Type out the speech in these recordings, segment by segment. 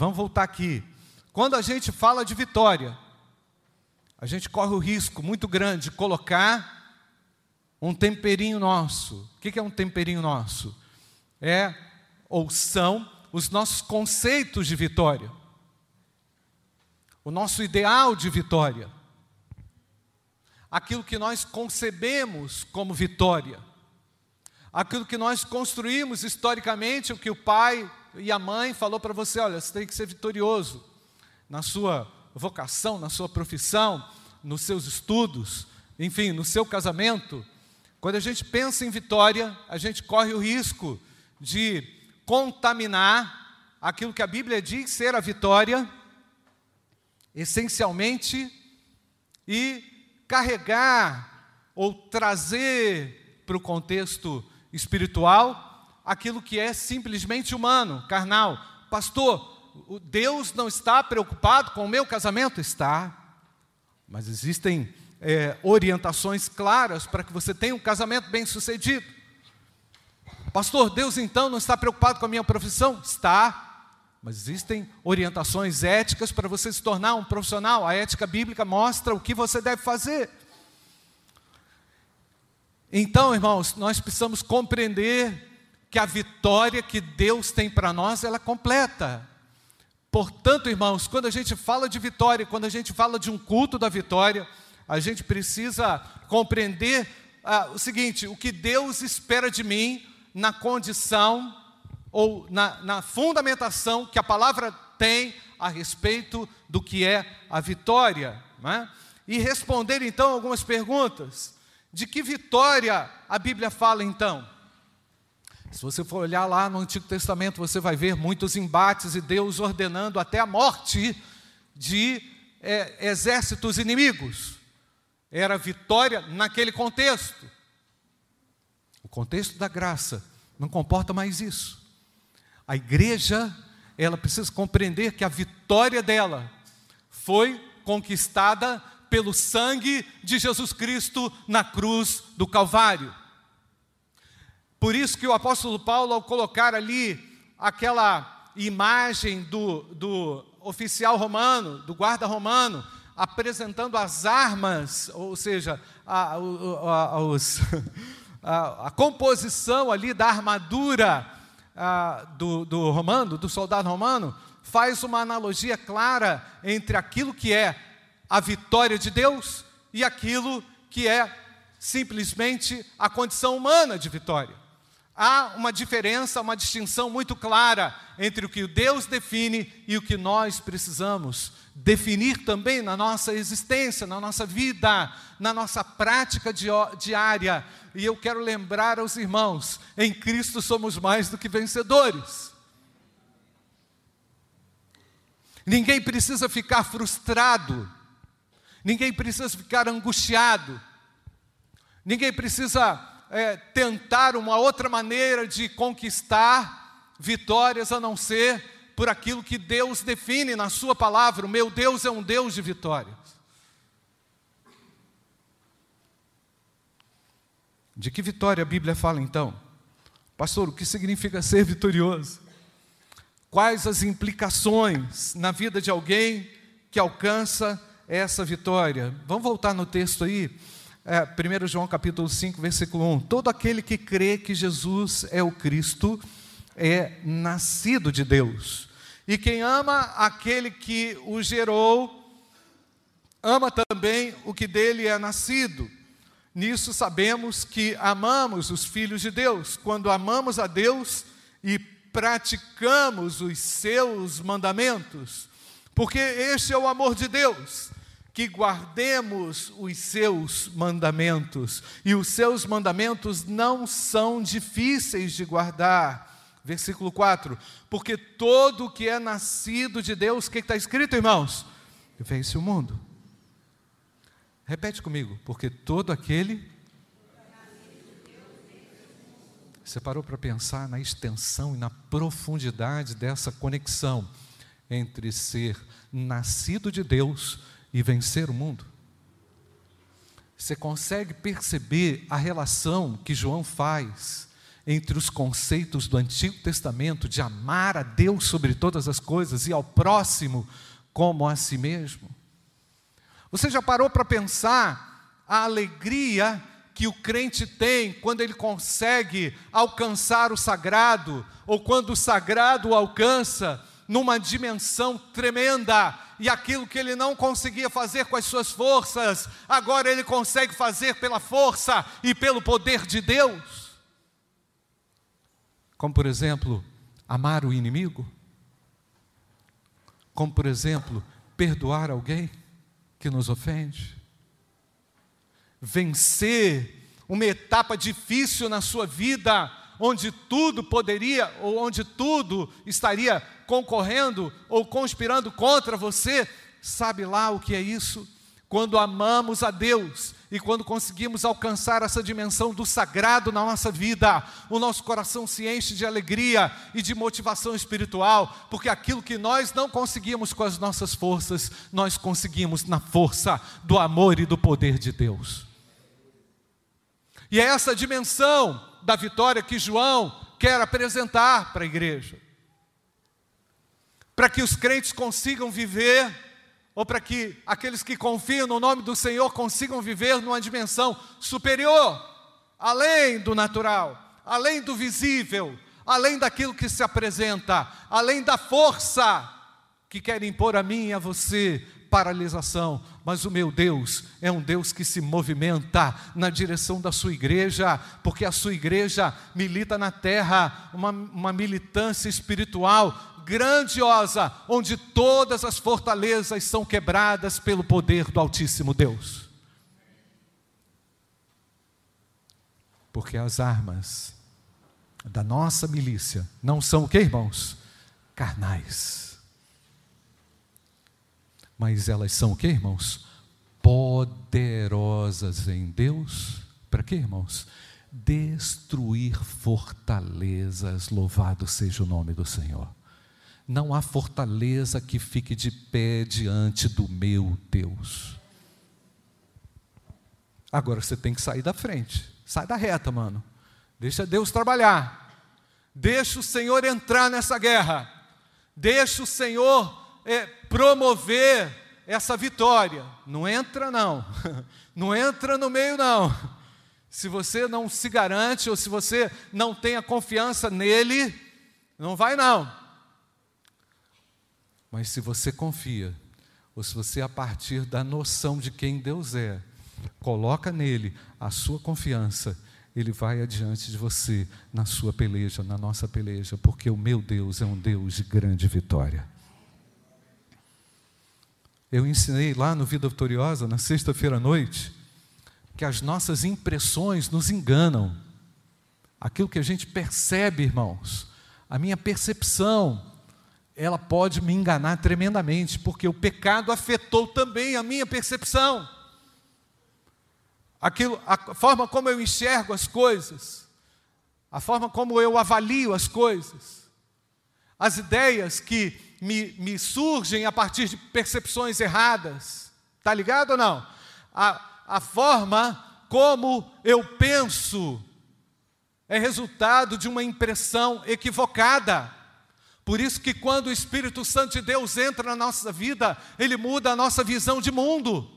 vamos voltar aqui. Quando a gente fala de vitória, a gente corre o risco muito grande de colocar um temperinho nosso. O que é um temperinho nosso? É ou são os nossos conceitos de vitória, o nosso ideal de vitória, aquilo que nós concebemos como vitória, aquilo que nós construímos historicamente, o que o pai e a mãe falou para você, olha, você tem que ser vitorioso na sua vocação, na sua profissão, nos seus estudos, enfim, no seu casamento. Quando a gente pensa em vitória, a gente corre o risco de contaminar aquilo que a Bíblia diz ser a vitória, essencialmente, e carregar ou trazer para o contexto espiritual aquilo que é simplesmente humano, carnal. Pastor, Deus não está preocupado com o meu casamento? Está. Mas existem é, orientações claras para que você tenha um casamento bem sucedido. Pastor, Deus então não está preocupado com a minha profissão? Está. Mas existem orientações éticas para você se tornar um profissional. A ética bíblica mostra o que você deve fazer. Então, irmãos, nós precisamos compreender que a vitória que Deus tem para nós, ela é completa. Portanto, irmãos, quando a gente fala de vitória, quando a gente fala de um culto da vitória, a gente precisa compreender ah, o seguinte: o que Deus espera de mim na condição ou na, na fundamentação que a palavra tem a respeito do que é a vitória. Né? E responder então algumas perguntas. De que vitória a Bíblia fala então? Se você for olhar lá no Antigo Testamento, você vai ver muitos embates e Deus ordenando até a morte de é, exércitos inimigos. Era vitória naquele contexto. O contexto da graça não comporta mais isso. A igreja, ela precisa compreender que a vitória dela foi conquistada pelo sangue de Jesus Cristo na cruz do Calvário. Por isso que o apóstolo Paulo, ao colocar ali aquela imagem do, do oficial romano, do guarda romano, apresentando as armas, ou seja, a, a, a, os, a composição ali da armadura do, do romano, do soldado romano, faz uma analogia clara entre aquilo que é a vitória de Deus e aquilo que é simplesmente a condição humana de vitória há uma diferença, uma distinção muito clara entre o que Deus define e o que nós precisamos definir também na nossa existência, na nossa vida, na nossa prática diária. E eu quero lembrar aos irmãos: em Cristo somos mais do que vencedores. Ninguém precisa ficar frustrado, ninguém precisa ficar angustiado, ninguém precisa é, tentar uma outra maneira de conquistar vitórias a não ser por aquilo que Deus define na Sua palavra. O meu Deus é um Deus de vitórias. De que vitória a Bíblia fala então? Pastor, o que significa ser vitorioso? Quais as implicações na vida de alguém que alcança essa vitória? Vamos voltar no texto aí é, 1 João capítulo 5, versículo 1. Todo aquele que crê que Jesus é o Cristo é nascido de Deus. E quem ama aquele que o gerou, ama também o que dele é nascido. Nisso sabemos que amamos os filhos de Deus, quando amamos a Deus e praticamos os seus mandamentos, porque este é o amor de Deus que guardemos os seus mandamentos, e os seus mandamentos não são difíceis de guardar. Versículo 4: Porque todo que é nascido de Deus, o que está escrito, irmãos? Vence o mundo. Repete comigo, porque todo aquele. Você parou para pensar na extensão e na profundidade dessa conexão entre ser nascido de Deus e vencer o mundo? Você consegue perceber a relação que João faz entre os conceitos do Antigo Testamento de amar a Deus sobre todas as coisas e ao próximo como a si mesmo? Você já parou para pensar a alegria que o crente tem quando ele consegue alcançar o sagrado, ou quando o sagrado o alcança numa dimensão tremenda, e aquilo que ele não conseguia fazer com as suas forças, agora ele consegue fazer pela força e pelo poder de Deus. Como, por exemplo, amar o inimigo, como, por exemplo, perdoar alguém que nos ofende vencer uma etapa difícil na sua vida, onde tudo poderia ou onde tudo estaria concorrendo ou conspirando contra você, sabe lá o que é isso? Quando amamos a Deus e quando conseguimos alcançar essa dimensão do sagrado na nossa vida, o nosso coração se enche de alegria e de motivação espiritual, porque aquilo que nós não conseguimos com as nossas forças, nós conseguimos na força do amor e do poder de Deus. E é essa dimensão da vitória que João quer apresentar para a igreja. Para que os crentes consigam viver, ou para que aqueles que confiam no nome do Senhor consigam viver numa dimensão superior, além do natural, além do visível, além daquilo que se apresenta, além da força que quer impor a mim e a você paralisação, mas o meu Deus é um Deus que se movimenta na direção da sua igreja, porque a sua igreja milita na terra uma, uma militância espiritual grandiosa, onde todas as fortalezas são quebradas pelo poder do Altíssimo Deus. Porque as armas da nossa milícia não são o que, irmãos? Carnais mas elas são o que, irmãos? Poderosas em Deus. Para quê, irmãos? Destruir fortalezas, louvado seja o nome do Senhor. Não há fortaleza que fique de pé diante do meu Deus. Agora você tem que sair da frente, sai da reta, mano. Deixa Deus trabalhar, deixa o Senhor entrar nessa guerra, deixa o Senhor é, promover essa vitória. Não entra, não. Não entra no meio, não. Se você não se garante ou se você não tem a confiança nele, não vai, não. Mas se você confia, ou se você, a partir da noção de quem Deus é, coloca nele a sua confiança, ele vai adiante de você na sua peleja, na nossa peleja, porque o meu Deus é um Deus de grande vitória. Eu ensinei lá no Vida Vitoriosa, na sexta-feira à noite, que as nossas impressões nos enganam. Aquilo que a gente percebe, irmãos, a minha percepção, ela pode me enganar tremendamente, porque o pecado afetou também a minha percepção. Aquilo, a forma como eu enxergo as coisas, a forma como eu avalio as coisas, as ideias que me, me surgem a partir de percepções erradas. Está ligado ou não? A, a forma como eu penso é resultado de uma impressão equivocada. Por isso que quando o Espírito Santo de Deus entra na nossa vida, ele muda a nossa visão de mundo.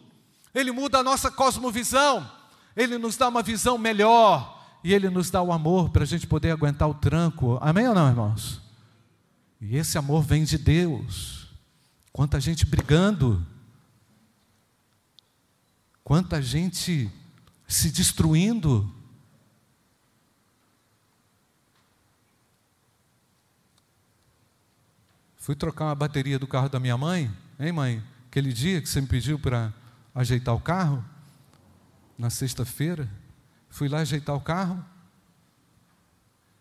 Ele muda a nossa cosmovisão. Ele nos dá uma visão melhor e ele nos dá o amor para a gente poder aguentar o tranco. Amém ou não, irmãos? E esse amor vem de Deus. Quanta gente brigando, quanta gente se destruindo. Fui trocar uma bateria do carro da minha mãe, hein, mãe? Aquele dia que você me pediu para ajeitar o carro, na sexta-feira, fui lá ajeitar o carro,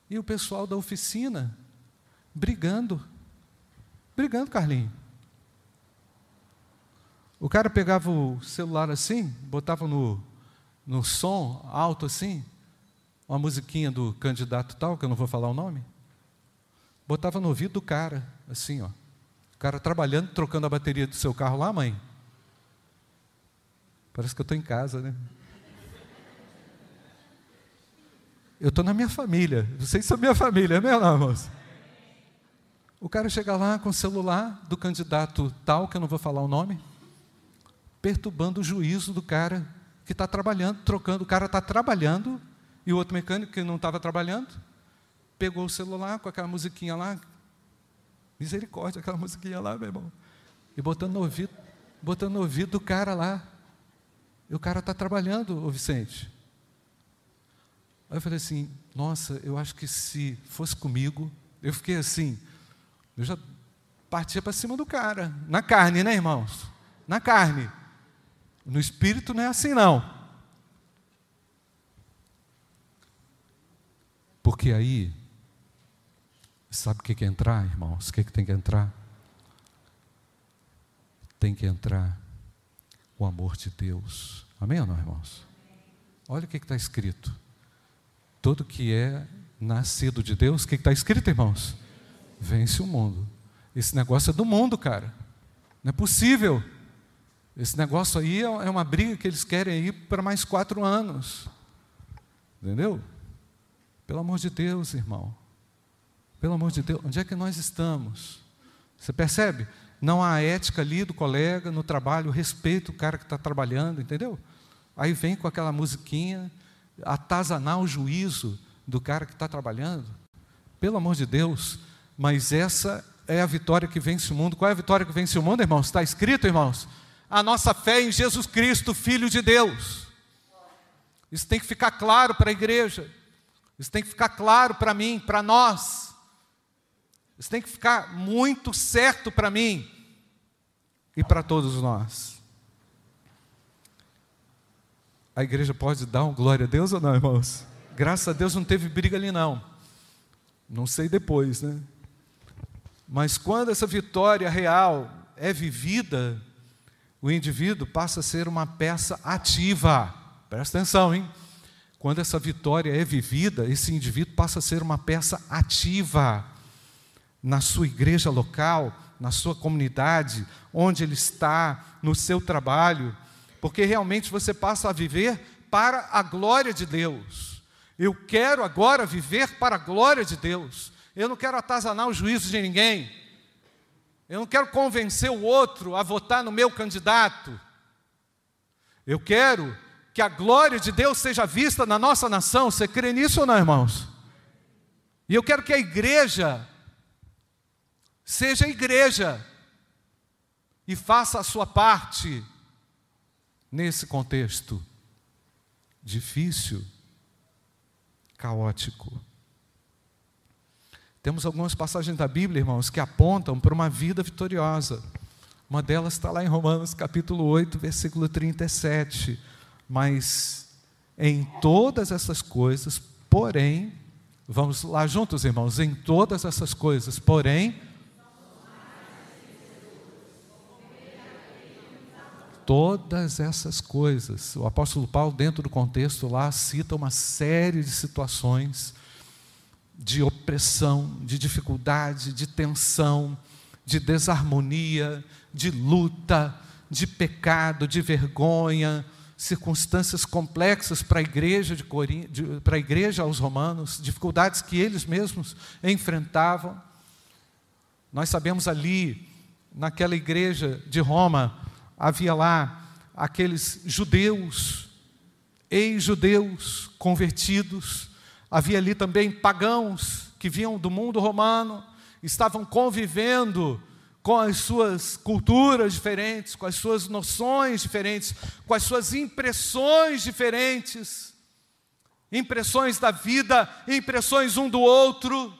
e o pessoal da oficina brigando. Brigando, Carlinho. O cara pegava o celular assim, botava no, no som alto assim, uma musiquinha do candidato tal, que eu não vou falar o nome, botava no ouvido do cara, assim, ó. O cara trabalhando, trocando a bateria do seu carro lá, mãe. Parece que eu estou em casa, né? Eu estou na minha família. Vocês são minha família, é meu não, irmãos? O cara chega lá com o celular do candidato tal, que eu não vou falar o nome, perturbando o juízo do cara que está trabalhando, trocando. O cara está trabalhando e o outro mecânico que não estava trabalhando pegou o celular com aquela musiquinha lá. Misericórdia, aquela musiquinha lá, meu irmão. E botando no ouvido, botando no ouvido do cara lá. E o cara está trabalhando, ô Vicente. Aí eu falei assim, nossa, eu acho que se fosse comigo, eu fiquei assim, eu já partia para cima do cara. Na carne, né, irmãos? Na carne. No espírito não é assim, não. Porque aí, sabe o que, que é entrar, irmãos? O que, que tem que entrar? Tem que entrar o amor de Deus. Amém ou não, irmãos? Olha o que está escrito. Todo que é nascido de Deus, o que está escrito, irmãos? Vence o mundo. Esse negócio é do mundo, cara. Não é possível. Esse negócio aí é, é uma briga que eles querem ir para mais quatro anos. Entendeu? Pelo amor de Deus, irmão. Pelo amor de Deus, onde é que nós estamos? Você percebe? Não há ética ali do colega, no trabalho, respeito o cara que está trabalhando, entendeu? Aí vem com aquela musiquinha, atazanar o juízo do cara que está trabalhando. Pelo amor de Deus, mas essa é a vitória que vence o mundo. Qual é a vitória que vence o mundo, irmãos? Está escrito, irmãos? A nossa fé em Jesus Cristo, Filho de Deus. Isso tem que ficar claro para a igreja. Isso tem que ficar claro para mim, para nós. Isso tem que ficar muito certo para mim e para todos nós. A igreja pode dar um glória a Deus ou não, irmãos? Graças a Deus não teve briga ali, não. Não sei depois, né? Mas quando essa vitória real é vivida, o indivíduo passa a ser uma peça ativa. Presta atenção, hein? Quando essa vitória é vivida, esse indivíduo passa a ser uma peça ativa na sua igreja local, na sua comunidade, onde ele está, no seu trabalho, porque realmente você passa a viver para a glória de Deus. Eu quero agora viver para a glória de Deus. Eu não quero atazanar o juízo de ninguém. Eu não quero convencer o outro a votar no meu candidato. Eu quero que a glória de Deus seja vista na nossa nação. Você crê nisso ou não, irmãos? E eu quero que a igreja seja igreja e faça a sua parte nesse contexto difícil, caótico. Temos algumas passagens da Bíblia, irmãos, que apontam para uma vida vitoriosa. Uma delas está lá em Romanos capítulo 8, versículo 37. Mas em todas essas coisas, porém, vamos lá juntos, irmãos, em todas essas coisas, porém, todas essas coisas. O apóstolo Paulo, dentro do contexto lá, cita uma série de situações de opressão, de dificuldade, de tensão, de desarmonia, de luta, de pecado, de vergonha, circunstâncias complexas para a igreja de para a igreja aos romanos, dificuldades que eles mesmos enfrentavam. Nós sabemos ali naquela igreja de Roma havia lá aqueles judeus, ex-judeus convertidos, havia ali também pagãos que vinham do mundo romano, estavam convivendo com as suas culturas diferentes, com as suas noções diferentes, com as suas impressões diferentes, impressões da vida, impressões um do outro.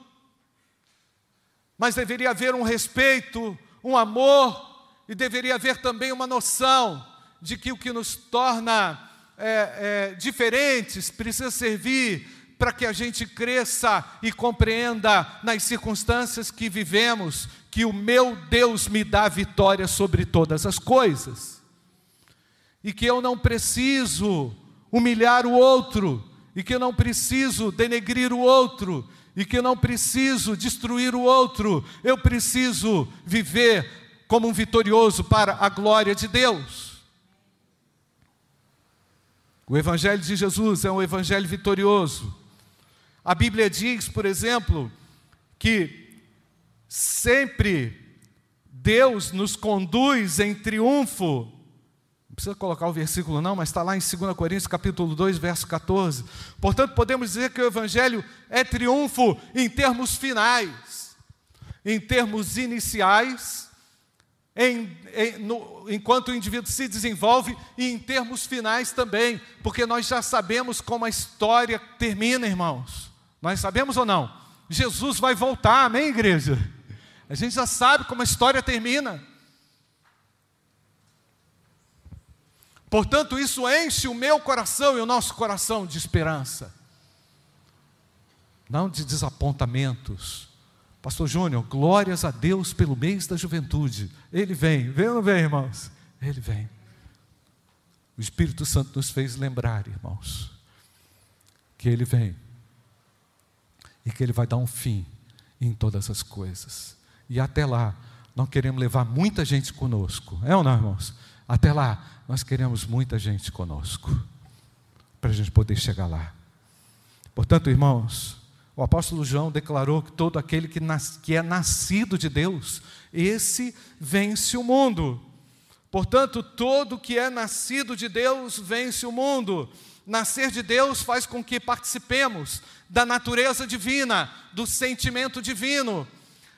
Mas deveria haver um respeito, um amor, e deveria haver também uma noção de que o que nos torna é, é, diferentes precisa servir para que a gente cresça e compreenda nas circunstâncias que vivemos que o meu Deus me dá vitória sobre todas as coisas. E que eu não preciso humilhar o outro, e que eu não preciso denegrir o outro, e que eu não preciso destruir o outro, eu preciso viver como um vitorioso para a glória de Deus. O Evangelho de Jesus é um Evangelho vitorioso. A Bíblia diz, por exemplo, que sempre Deus nos conduz em triunfo. Não precisa colocar o versículo não, mas está lá em 2 Coríntios capítulo 2, verso 14. Portanto, podemos dizer que o Evangelho é triunfo em termos finais, em termos iniciais, em, em, no, enquanto o indivíduo se desenvolve, e em termos finais também, porque nós já sabemos como a história termina, irmãos. Nós sabemos ou não? Jesus vai voltar, amém, igreja? A gente já sabe como a história termina. Portanto, isso enche o meu coração e o nosso coração de esperança, não de desapontamentos. Pastor Júnior, glórias a Deus pelo mês da juventude. Ele vem, vem ou não vem, irmãos? Ele vem. O Espírito Santo nos fez lembrar, irmãos, que ele vem e que ele vai dar um fim em todas as coisas. E até lá, nós queremos levar muita gente conosco. É ou não, irmãos? Até lá, nós queremos muita gente conosco. Para a gente poder chegar lá. Portanto, irmãos, o apóstolo João declarou que todo aquele que, nas, que é nascido de Deus, esse vence o mundo. Portanto, todo que é nascido de Deus vence o mundo. Nascer de Deus faz com que participemos da natureza divina, do sentimento divino.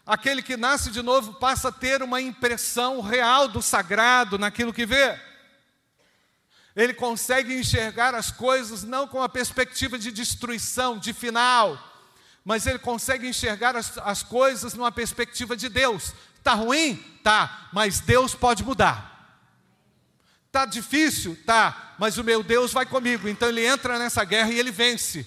Aquele que nasce de novo passa a ter uma impressão real do sagrado naquilo que vê. Ele consegue enxergar as coisas não com a perspectiva de destruição, de final, mas ele consegue enxergar as, as coisas numa perspectiva de Deus. Está ruim? Tá, mas Deus pode mudar. Está difícil? Tá, mas o meu Deus vai comigo. Então ele entra nessa guerra e ele vence.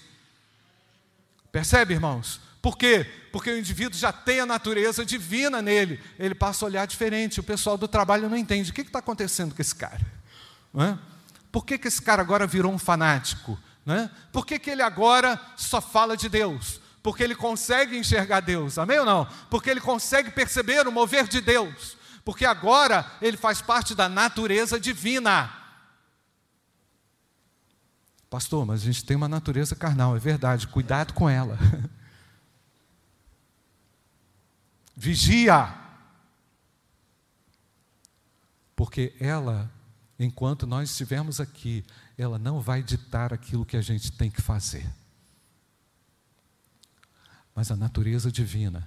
Percebe, irmãos? Por quê? Porque o indivíduo já tem a natureza divina nele. Ele passa a olhar diferente. O pessoal do trabalho não entende. O que está acontecendo com esse cara? É? Por que, que esse cara agora virou um fanático? É? Por que, que ele agora só fala de Deus? Porque ele consegue enxergar Deus, amém ou não? Porque ele consegue perceber o mover de Deus. Porque agora ele faz parte da natureza divina. Pastor, mas a gente tem uma natureza carnal, é verdade, cuidado com ela. Vigia. Porque ela, enquanto nós estivermos aqui, ela não vai ditar aquilo que a gente tem que fazer. Mas a natureza divina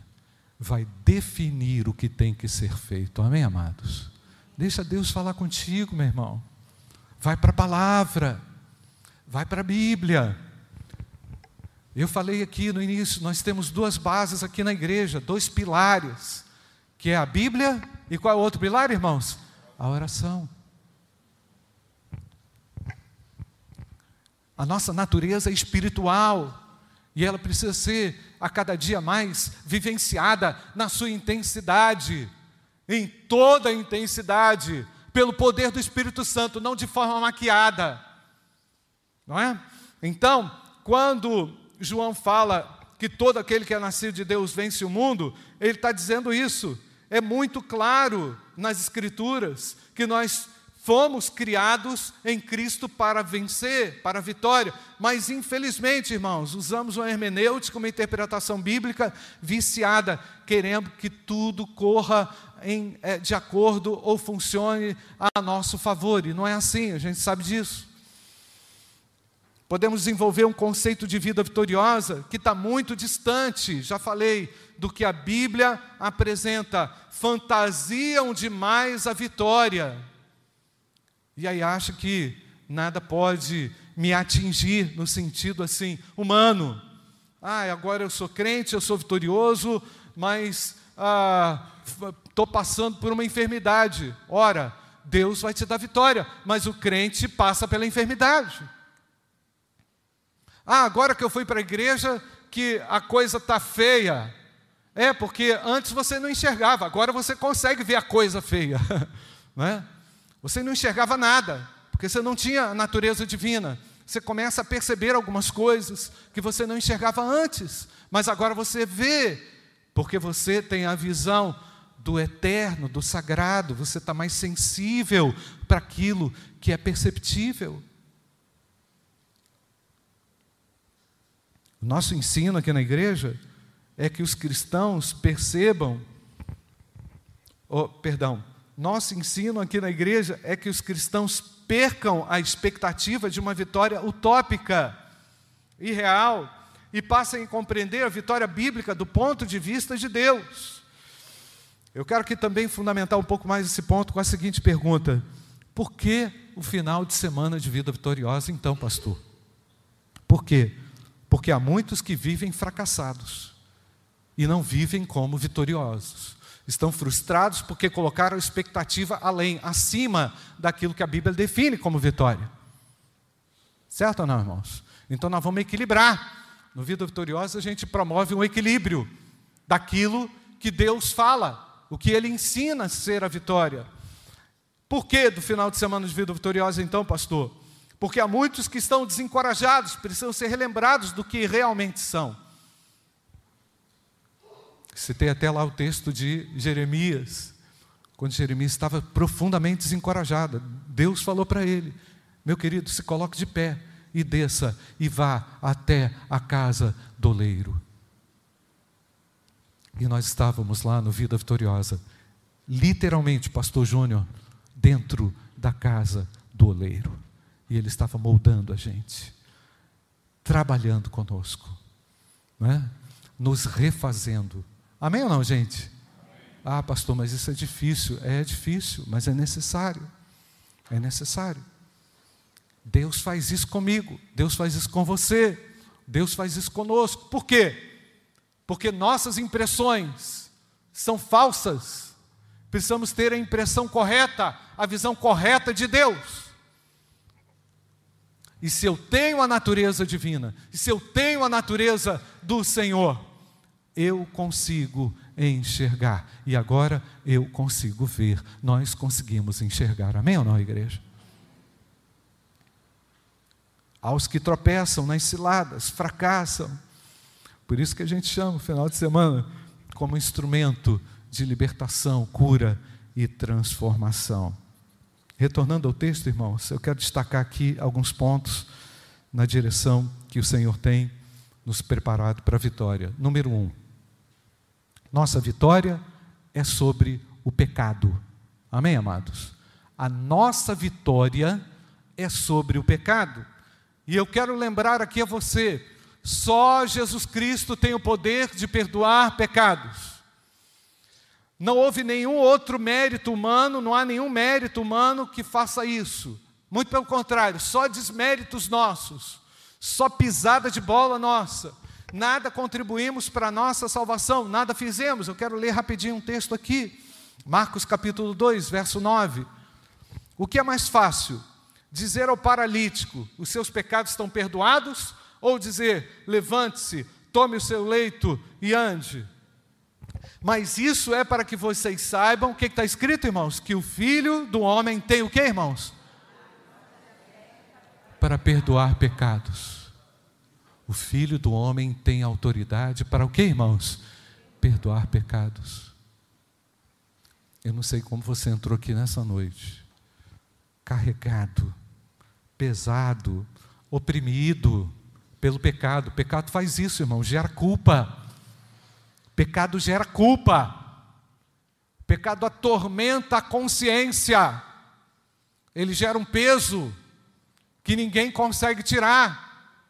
vai definir o que tem que ser feito. Amém, amados? Deixa Deus falar contigo, meu irmão. Vai para a palavra. Vai para a Bíblia. Eu falei aqui no início, nós temos duas bases aqui na igreja, dois pilares, que é a Bíblia e qual é o outro pilar, irmãos? A oração. A nossa natureza é espiritual e ela precisa ser a cada dia mais vivenciada na sua intensidade, em toda a intensidade, pelo poder do Espírito Santo, não de forma maquiada. Não é? Então, quando João fala que todo aquele que é nascido de Deus vence o mundo, ele está dizendo isso. É muito claro nas Escrituras que nós fomos criados em Cristo para vencer, para a vitória. Mas, infelizmente, irmãos, usamos uma hermenêutica, uma interpretação bíblica viciada, querendo que tudo corra em, é, de acordo ou funcione a nosso favor. E não é assim, a gente sabe disso. Podemos desenvolver um conceito de vida vitoriosa que está muito distante, já falei, do que a Bíblia apresenta. Fantasiam demais a vitória. E aí acha que nada pode me atingir no sentido assim, humano. Ah, agora eu sou crente, eu sou vitorioso, mas estou ah, passando por uma enfermidade. Ora, Deus vai te dar vitória, mas o crente passa pela enfermidade. Ah, agora que eu fui para a igreja, que a coisa está feia. É, porque antes você não enxergava, agora você consegue ver a coisa feia. Não é? Você não enxergava nada, porque você não tinha a natureza divina. Você começa a perceber algumas coisas que você não enxergava antes, mas agora você vê, porque você tem a visão do eterno, do sagrado, você está mais sensível para aquilo que é perceptível. O nosso ensino aqui na igreja é que os cristãos percebam, oh, perdão, nosso ensino aqui na igreja é que os cristãos percam a expectativa de uma vitória utópica, irreal, e passem a compreender a vitória bíblica do ponto de vista de Deus. Eu quero aqui também fundamentar um pouco mais esse ponto com a seguinte pergunta: por que o final de semana de vida vitoriosa, então, pastor? Por quê? Porque há muitos que vivem fracassados e não vivem como vitoriosos. Estão frustrados porque colocaram a expectativa além, acima daquilo que a Bíblia define como vitória. Certo ou não, irmãos? Então nós vamos equilibrar. No Vida Vitoriosa a gente promove um equilíbrio daquilo que Deus fala, o que Ele ensina a ser a vitória. Por que do final de semana de Vida Vitoriosa, então, pastor? Porque há muitos que estão desencorajados, precisam ser relembrados do que realmente são. Citei até lá o texto de Jeremias, quando Jeremias estava profundamente desencorajado. Deus falou para ele: Meu querido, se coloque de pé e desça e vá até a casa do oleiro. E nós estávamos lá no Vida Vitoriosa, literalmente, Pastor Júnior, dentro da casa do oleiro. E ele estava moldando a gente, trabalhando conosco, não é? nos refazendo. Amém ou não, gente? Ah, pastor, mas isso é difícil. É difícil, mas é necessário. É necessário. Deus faz isso comigo, Deus faz isso com você, Deus faz isso conosco. Por quê? Porque nossas impressões são falsas. Precisamos ter a impressão correta, a visão correta de Deus. E se eu tenho a natureza divina, e se eu tenho a natureza do Senhor, eu consigo enxergar. E agora eu consigo ver. Nós conseguimos enxergar. Amém ou não, igreja? aos que tropeçam nas ciladas, fracassam. Por isso que a gente chama o final de semana como instrumento de libertação, cura e transformação. Retornando ao texto, irmãos, eu quero destacar aqui alguns pontos na direção que o Senhor tem nos preparado para a vitória. Número um, nossa vitória é sobre o pecado. Amém, amados? A nossa vitória é sobre o pecado. E eu quero lembrar aqui a você: só Jesus Cristo tem o poder de perdoar pecados. Não houve nenhum outro mérito humano, não há nenhum mérito humano que faça isso. Muito pelo contrário, só desméritos nossos, só pisada de bola nossa. Nada contribuímos para a nossa salvação, nada fizemos. Eu quero ler rapidinho um texto aqui. Marcos capítulo 2, verso 9. O que é mais fácil? dizer ao paralítico: os seus pecados estão perdoados, ou dizer: levante-se, tome o seu leito e ande. Mas isso é para que vocês saibam o que está escrito, irmãos: que o filho do homem tem o que, irmãos? Para perdoar pecados. O filho do homem tem autoridade para o que, irmãos? Perdoar pecados. Eu não sei como você entrou aqui nessa noite, carregado pesado, oprimido pelo pecado. O pecado faz isso, irmão, gera culpa. Pecado gera culpa. Pecado atormenta a consciência. Ele gera um peso que ninguém consegue tirar.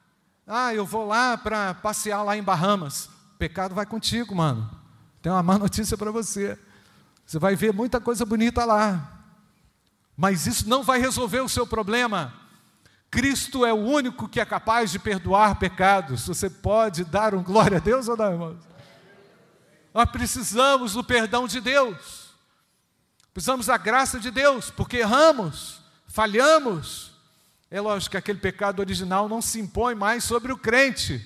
Ah, eu vou lá para passear lá em Bahamas. Pecado vai contigo, mano. Tem uma má notícia para você. Você vai ver muita coisa bonita lá. Mas isso não vai resolver o seu problema. Cristo é o único que é capaz de perdoar pecados. Você pode dar um glória a Deus ou não, irmãos? Nós precisamos do perdão de Deus. Precisamos da graça de Deus, porque erramos, falhamos. É lógico que aquele pecado original não se impõe mais sobre o crente.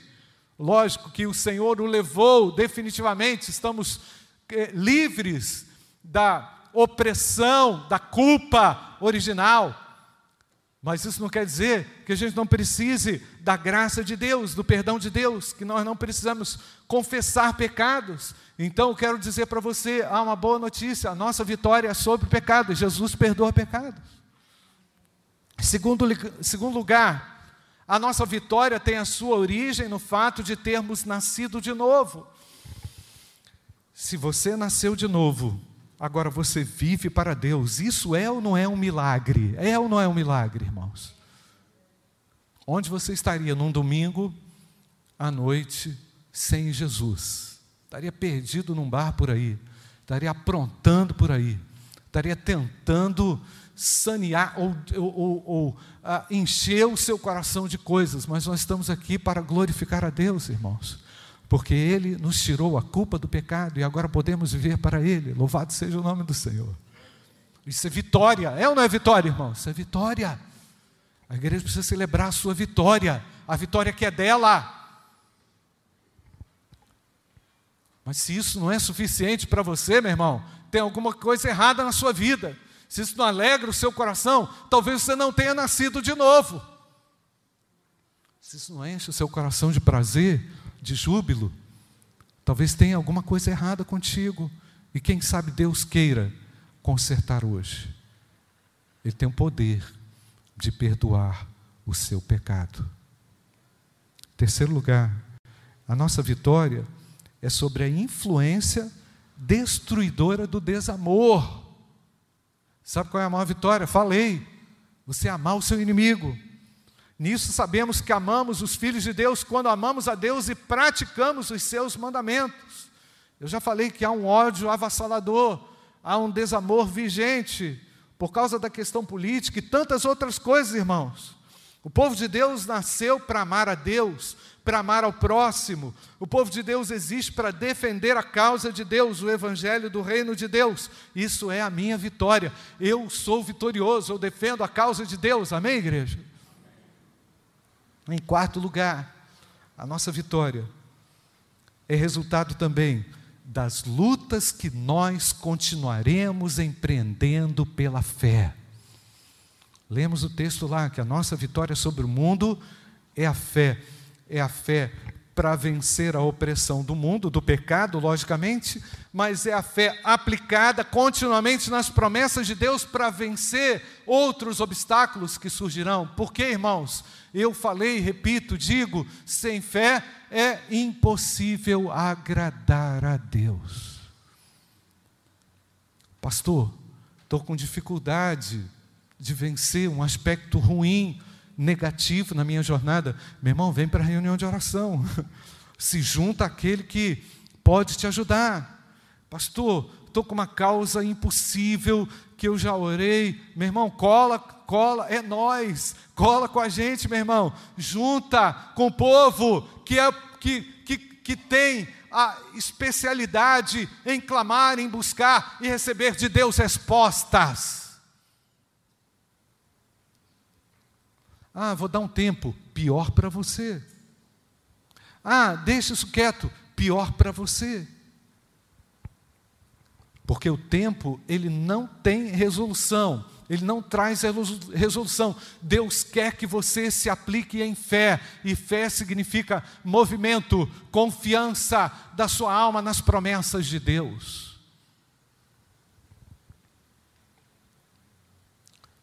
Lógico que o Senhor o levou definitivamente, estamos eh, livres da opressão, da culpa original. Mas isso não quer dizer que a gente não precise da graça de Deus, do perdão de Deus, que nós não precisamos confessar pecados. Então eu quero dizer para você: há uma boa notícia, a nossa vitória é sobre o pecado, Jesus perdoa pecados. Segundo, segundo lugar, A nossa vitória tem a sua origem no fato de termos nascido de novo. Se você nasceu de novo, agora você vive para Deus. Isso é ou não é um milagre? É ou não é um milagre, irmãos? Onde você estaria num domingo à noite sem Jesus? Estaria perdido num bar por aí, estaria aprontando por aí, estaria tentando sanear ou, ou, ou, ou uh, encher o seu coração de coisas, mas nós estamos aqui para glorificar a Deus, irmãos, porque Ele nos tirou a culpa do pecado e agora podemos viver para Ele. Louvado seja o nome do Senhor. Isso é vitória, é ou não é vitória, irmãos? Isso é vitória. A igreja precisa celebrar a sua vitória, a vitória que é dela. Mas se isso não é suficiente para você, meu irmão, tem alguma coisa errada na sua vida se isso não alegra o seu coração, talvez você não tenha nascido de novo. Se isso não enche o seu coração de prazer, de júbilo, talvez tenha alguma coisa errada contigo. E quem sabe Deus queira consertar hoje. Ele tem o poder de perdoar o seu pecado. Terceiro lugar, a nossa vitória é sobre a influência destruidora do desamor. Sabe qual é a maior vitória? Falei. Você amar o seu inimigo. Nisso sabemos que amamos os filhos de Deus quando amamos a Deus e praticamos os seus mandamentos. Eu já falei que há um ódio avassalador, há um desamor vigente por causa da questão política e tantas outras coisas, irmãos. O povo de Deus nasceu para amar a Deus, para amar ao próximo. O povo de Deus existe para defender a causa de Deus, o evangelho do reino de Deus. Isso é a minha vitória. Eu sou vitorioso, eu defendo a causa de Deus. Amém, igreja? Em quarto lugar, a nossa vitória é resultado também das lutas que nós continuaremos empreendendo pela fé. Lemos o texto lá que a nossa vitória sobre o mundo é a fé é a fé para vencer a opressão do mundo, do pecado, logicamente, mas é a fé aplicada continuamente nas promessas de Deus para vencer outros obstáculos que surgirão. Porque, irmãos, eu falei, repito, digo, sem fé é impossível agradar a Deus. Pastor, estou com dificuldade de vencer um aspecto ruim negativo na minha jornada, meu irmão, vem para a reunião de oração. Se junta aquele que pode te ajudar. Pastor, estou com uma causa impossível que eu já orei. Meu irmão, cola, cola, é nós. Cola com a gente, meu irmão. Junta com o povo que, é, que, que, que tem a especialidade em clamar, em buscar e receber de Deus respostas. Ah, vou dar um tempo. Pior para você. Ah, deixa isso quieto. Pior para você. Porque o tempo, ele não tem resolução, ele não traz resolução. Deus quer que você se aplique em fé, e fé significa movimento, confiança da sua alma nas promessas de Deus.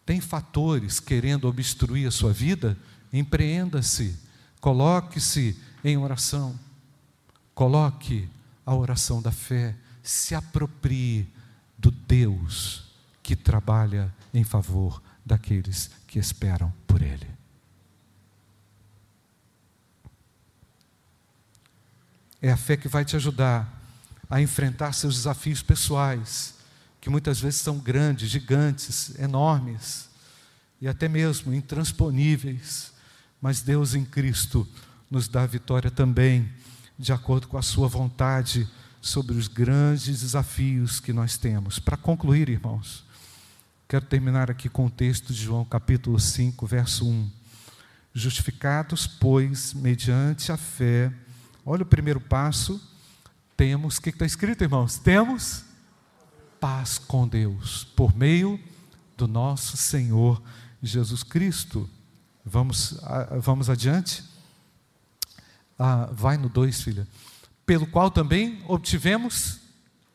Tem fatores querendo obstruir a sua vida? Empreenda-se, coloque-se em oração, coloque a oração da fé, se aproprie do Deus que trabalha em favor daqueles que esperam por Ele. É a fé que vai te ajudar a enfrentar seus desafios pessoais, que muitas vezes são grandes, gigantes, enormes e até mesmo intransponíveis, mas Deus em Cristo nos dá vitória também, de acordo com a Sua vontade, sobre os grandes desafios que nós temos. Para concluir, irmãos, quero terminar aqui com o texto de João capítulo 5, verso 1. Justificados, pois, mediante a fé, olha o primeiro passo, temos, o que está escrito, irmãos? Temos paz com Deus por meio do nosso Senhor Jesus Cristo. Vamos, vamos adiante? Ah, vai no 2, filha. Pelo qual também obtivemos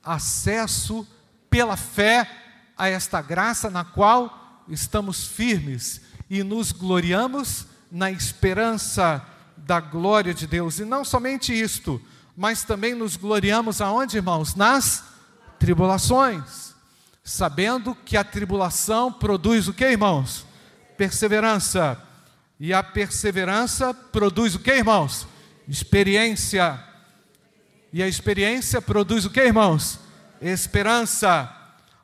acesso pela fé a esta graça na qual estamos firmes e nos gloriamos na esperança da glória de Deus. E não somente isto, mas também nos gloriamos aonde, irmãos? Nas tribulações. Sabendo que a tribulação produz o que, irmãos? Perseverança. E a perseverança produz o que, irmãos? Experiência. E a experiência produz o que, irmãos? Esperança.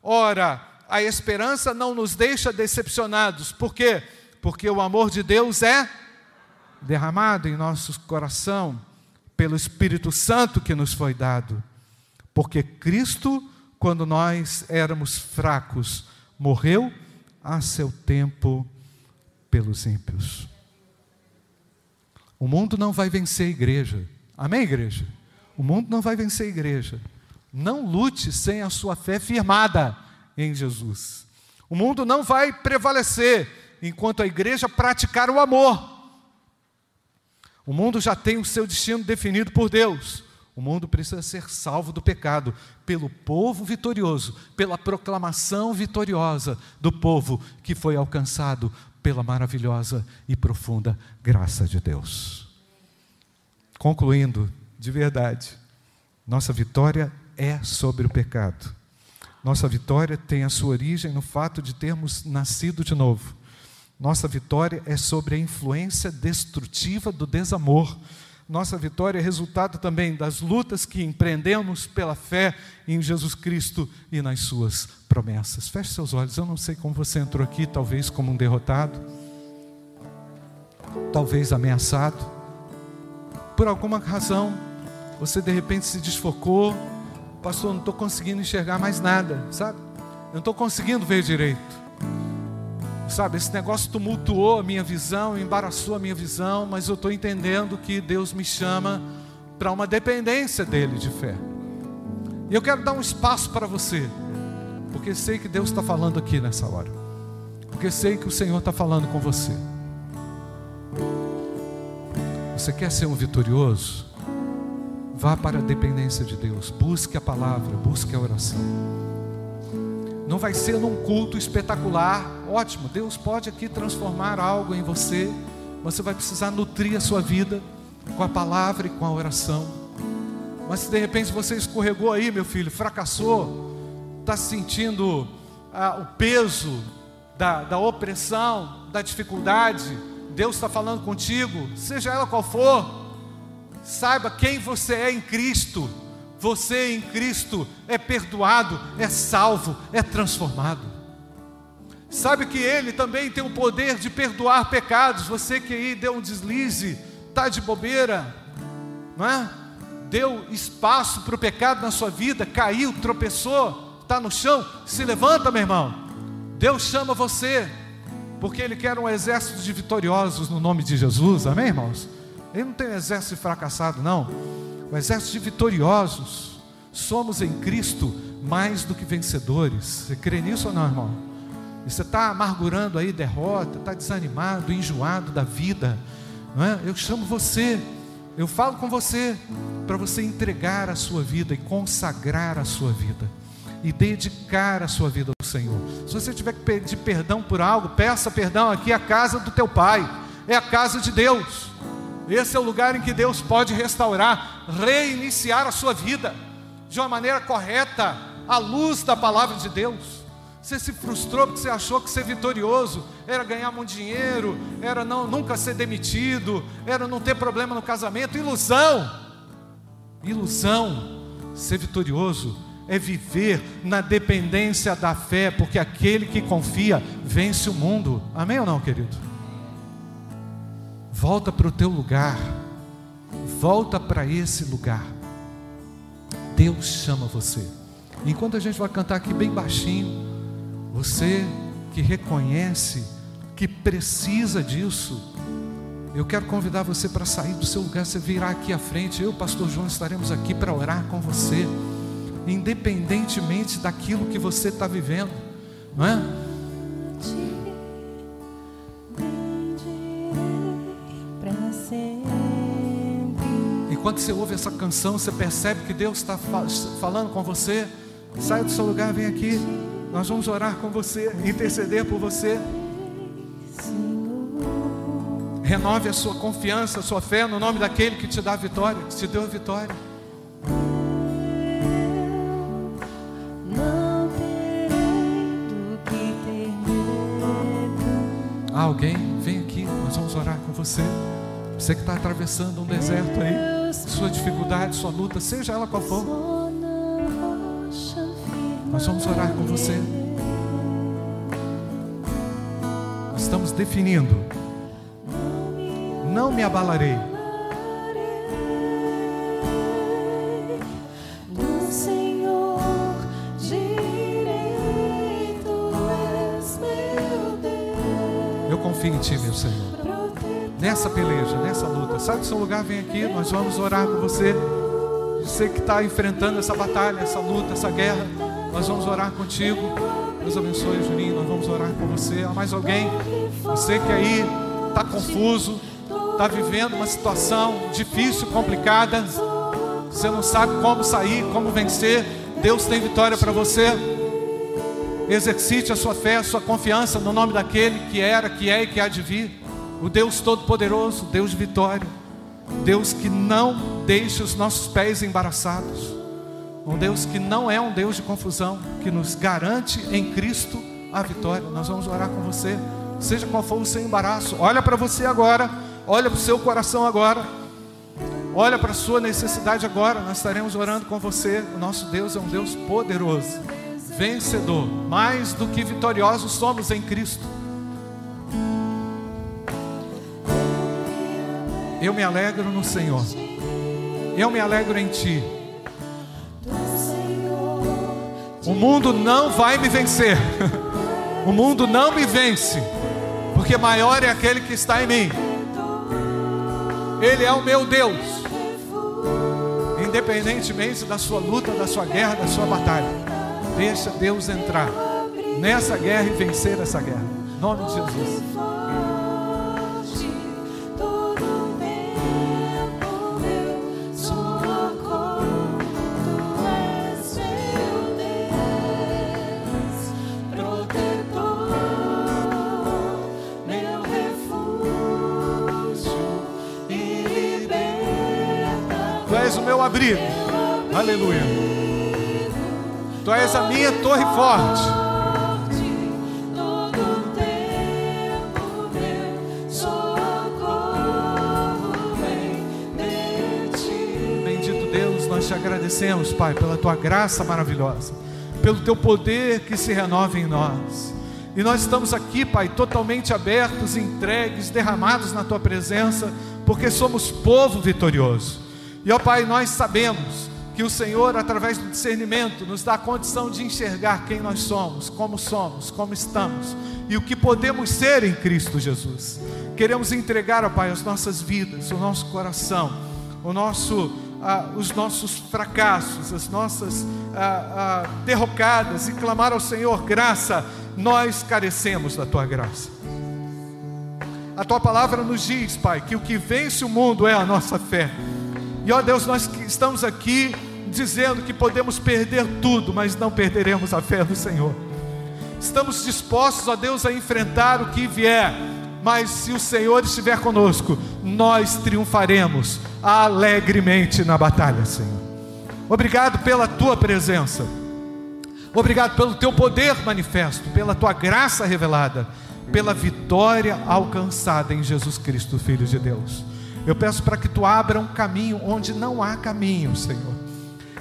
Ora, a esperança não nos deixa decepcionados. Por quê? Porque o amor de Deus é derramado em nosso coração pelo Espírito Santo que nos foi dado. Porque Cristo, quando nós éramos fracos, morreu a seu tempo pelos ímpios. O mundo não vai vencer a igreja. Amém, igreja? O mundo não vai vencer a igreja. Não lute sem a sua fé firmada em Jesus. O mundo não vai prevalecer enquanto a igreja praticar o amor. O mundo já tem o seu destino definido por Deus. O mundo precisa ser salvo do pecado pelo povo vitorioso, pela proclamação vitoriosa do povo que foi alcançado pela maravilhosa e profunda graça de Deus. Concluindo, de verdade, nossa vitória é sobre o pecado. Nossa vitória tem a sua origem no fato de termos nascido de novo. Nossa vitória é sobre a influência destrutiva do desamor. Nossa vitória é resultado também das lutas que empreendemos pela fé em Jesus Cristo e nas Suas promessas. Feche seus olhos. Eu não sei como você entrou aqui, talvez como um derrotado, talvez ameaçado. Por alguma razão, você de repente se desfocou, pastor, não estou conseguindo enxergar mais nada, sabe? Eu não estou conseguindo ver direito. Sabe, esse negócio tumultuou a minha visão, embaraçou a minha visão, mas eu estou entendendo que Deus me chama para uma dependência dEle de fé. E eu quero dar um espaço para você, porque sei que Deus está falando aqui nessa hora, porque sei que o Senhor está falando com você. Você quer ser um vitorioso? Vá para a dependência de Deus, busque a palavra, busque a oração. Vai ser num culto espetacular, ótimo, Deus pode aqui transformar algo em você, você vai precisar nutrir a sua vida com a palavra e com a oração. Mas se de repente você escorregou aí, meu filho, fracassou, está sentindo ah, o peso da, da opressão, da dificuldade, Deus está falando contigo, seja ela qual for, Saiba quem você é em Cristo. Você em Cristo é perdoado, é salvo, é transformado. Sabe que Ele também tem o poder de perdoar pecados. Você que aí deu um deslize, está de bobeira, não é? Deu espaço para o pecado na sua vida, caiu, tropeçou, está no chão, se levanta, meu irmão. Deus chama você, porque Ele quer um exército de vitoriosos no nome de Jesus, amém, irmãos? Ele não tem um exército fracassado, não. O exército de vitoriosos. Somos em Cristo mais do que vencedores. Você crê nisso ou não, irmão? E você está amargurando aí derrota, está desanimado, enjoado da vida. Não é? Eu chamo você, eu falo com você, para você entregar a sua vida e consagrar a sua vida. E dedicar a sua vida ao Senhor. Se você tiver que pedir perdão por algo, peça perdão aqui, a casa do teu pai, é a casa de Deus. Esse é o lugar em que Deus pode restaurar, reiniciar a sua vida de uma maneira correta, à luz da palavra de Deus. Você se frustrou porque você achou que ser vitorioso era ganhar muito dinheiro, era não, nunca ser demitido, era não ter problema no casamento. Ilusão! Ilusão! Ser vitorioso é viver na dependência da fé, porque aquele que confia vence o mundo. Amém ou não, querido? Volta para o teu lugar. Volta para esse lugar. Deus chama você. Enquanto a gente vai cantar aqui bem baixinho, você que reconhece que precisa disso, eu quero convidar você para sair do seu lugar, você virá aqui à frente, eu, pastor João, estaremos aqui para orar com você, independentemente daquilo que você está vivendo, não é? Quando você ouve essa canção, você percebe que Deus está falando com você. Sai do seu lugar, vem aqui. Nós vamos orar com você, interceder por você. Renove a sua confiança, a sua fé no nome daquele que te dá a vitória, que te deu a vitória. Alguém, vem aqui, nós vamos orar com você. Você que está atravessando um deserto aí, sua dificuldade, sua luta, seja ela qual for, nós vamos orar com você. Nós estamos definindo, não me abalarei. Eu confio em Ti, meu Senhor. Nessa peleja, nessa luta, sai do seu lugar, vem aqui, nós vamos orar com você. Você que está enfrentando essa batalha, essa luta, essa guerra, nós vamos orar contigo. Deus abençoe, Juninho, nós vamos orar com você. Há mais alguém? Você que aí está confuso, está vivendo uma situação difícil, complicada, você não sabe como sair, como vencer. Deus tem vitória para você. Exercite a sua fé, a sua confiança no nome daquele que era, que é e que há de vir. O Deus Todo-Poderoso, Deus de vitória. Deus que não deixa os nossos pés embaraçados. Um Deus que não é um Deus de confusão, que nos garante em Cristo a vitória. Nós vamos orar com você, seja qual for o seu embaraço. Olha para você agora, olha para o seu coração agora, olha para a sua necessidade agora. Nós estaremos orando com você. O nosso Deus é um Deus poderoso, vencedor, mais do que vitoriosos somos em Cristo. Eu me alegro no Senhor, eu me alegro em Ti. O mundo não vai me vencer. O mundo não me vence, porque maior é aquele que está em mim. Ele é o meu Deus. Independentemente da sua luta, da sua guerra, da sua batalha, deixa Deus entrar nessa guerra e vencer essa guerra. Em nome de Jesus. És o meu abrigo. Aleluia. Tu és a minha torre forte. Nós te agradecemos, Pai, pela tua graça maravilhosa, pelo teu poder que se renova em nós. E nós estamos aqui, Pai, totalmente abertos, entregues, derramados na tua presença, porque somos povo vitorioso. E ó Pai, nós sabemos que o Senhor, através do discernimento, nos dá a condição de enxergar quem nós somos, como somos, como estamos e o que podemos ser em Cristo Jesus. Queremos entregar, ó Pai, as nossas vidas, o nosso coração, o nosso, ah, os nossos fracassos, as nossas ah, ah, derrocadas e clamar ao Senhor graça. Nós carecemos da tua graça. A tua palavra nos diz, Pai, que o que vence o mundo é a nossa fé. E ó Deus, nós estamos aqui dizendo que podemos perder tudo, mas não perderemos a fé no Senhor. Estamos dispostos, ó Deus, a enfrentar o que vier, mas se o Senhor estiver conosco, nós triunfaremos alegremente na batalha, Senhor. Obrigado pela tua presença. Obrigado pelo teu poder manifesto, pela tua graça revelada, pela vitória alcançada em Jesus Cristo, Filho de Deus. Eu peço para que tu abra um caminho onde não há caminho, Senhor.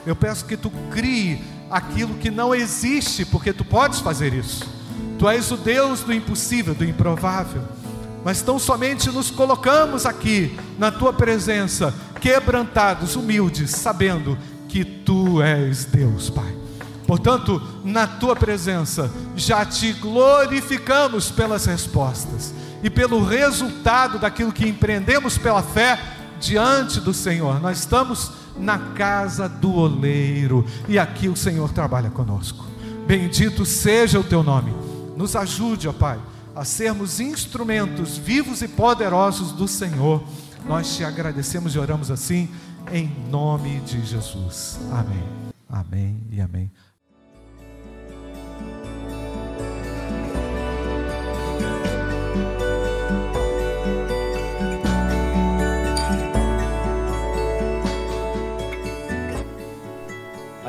Eu peço que tu crie aquilo que não existe, porque tu podes fazer isso. Tu és o Deus do impossível, do improvável. Mas tão somente nos colocamos aqui na tua presença, quebrantados, humildes, sabendo que tu és Deus, Pai. Portanto, na tua presença, já te glorificamos pelas respostas e pelo resultado daquilo que empreendemos pela fé diante do Senhor. Nós estamos na casa do oleiro e aqui o Senhor trabalha conosco. Bendito seja o teu nome. Nos ajude, ó Pai, a sermos instrumentos vivos e poderosos do Senhor. Nós te agradecemos e oramos assim em nome de Jesus. Amém. Amém e amém.